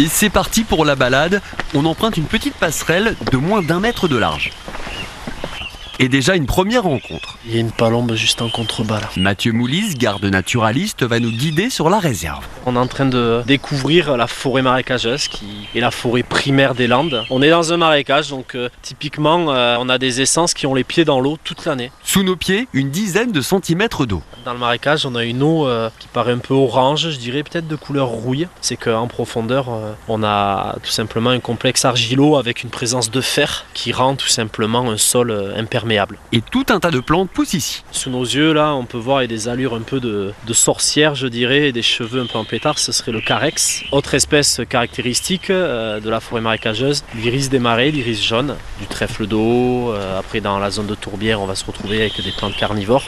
Et c'est parti pour la balade. On emprunte une petite passerelle de moins d'un mètre de large. Et déjà une première rencontre. Il y a une palombe juste en contrebas là. Mathieu Moulis, garde naturaliste, va nous guider sur la réserve. On est en train de découvrir la forêt marécageuse qui est la forêt primaire des Landes. On est dans un marécage donc euh, typiquement euh, on a des essences qui ont les pieds dans l'eau toute l'année. Sous nos pieds, une dizaine de centimètres d'eau. Dans le marécage on a une eau euh, qui paraît un peu orange, je dirais peut-être de couleur rouille. C'est qu'en profondeur euh, on a tout simplement un complexe argileux avec une présence de fer qui rend tout simplement un sol euh, imperméable. Et tout un tas de plantes poussent ici. Sous nos yeux, là, on peut voir il y a des allures un peu de, de sorcière, je dirais, et des cheveux un peu en pétard. Ce serait le carex. Autre espèce caractéristique euh, de la forêt marécageuse, l'iris des marais, l'iris jaune, du trèfle d'eau. Euh, après, dans la zone de tourbière, on va se retrouver avec des plantes carnivores.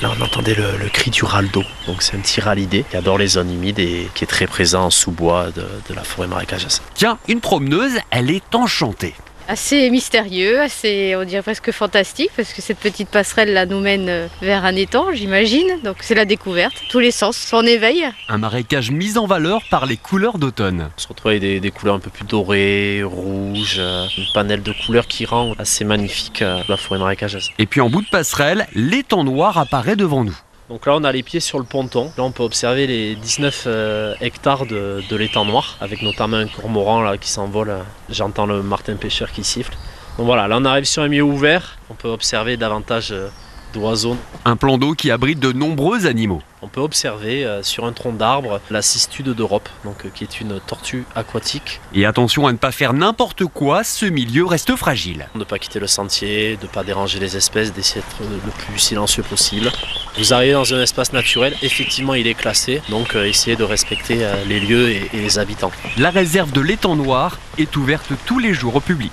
Là, on entendait le, le cri du raldo. Donc, c'est un petit ralidé qui adore les zones humides et qui est très présent en sous-bois de, de la forêt marécageuse. Tiens, une promeneuse, elle est enchantée. Assez mystérieux, assez, on dirait presque fantastique, parce que cette petite passerelle là nous mène euh, vers un étang, j'imagine. Donc c'est la découverte, tous les sens sont en éveil. Un marécage mis en valeur par les couleurs d'automne. On se retrouve avec des, des couleurs un peu plus dorées, rouges, euh, une panel de couleurs qui rend assez magnifique euh, la forêt marécageuse. Et puis en bout de passerelle, l'étang noir apparaît devant nous. Donc là, on a les pieds sur le ponton. Là, on peut observer les 19 euh, hectares de, l'étang noir, avec notamment un cormoran qui s'envole. J'entends le martin pêcheur qui siffle. Donc voilà, là, on arrive sur un milieu ouvert. On peut observer davantage euh, d'oiseaux. Un plan d'eau qui abrite de nombreux animaux. On peut observer euh, sur un tronc d'arbre la cistude d'Europe, donc, euh, qui est une tortue aquatique. Et attention à ne pas faire n'importe quoi, ce milieu reste fragile. Ne pas quitter le sentier, de ne pas déranger les espèces, d'essayer d'être le plus silencieux possible. Vous arrivez dans un espace naturel, effectivement il est classé, donc euh, essayez de respecter les lieux et- et les habitants. La réserve de l'étang noir est ouverte tous les jours au public.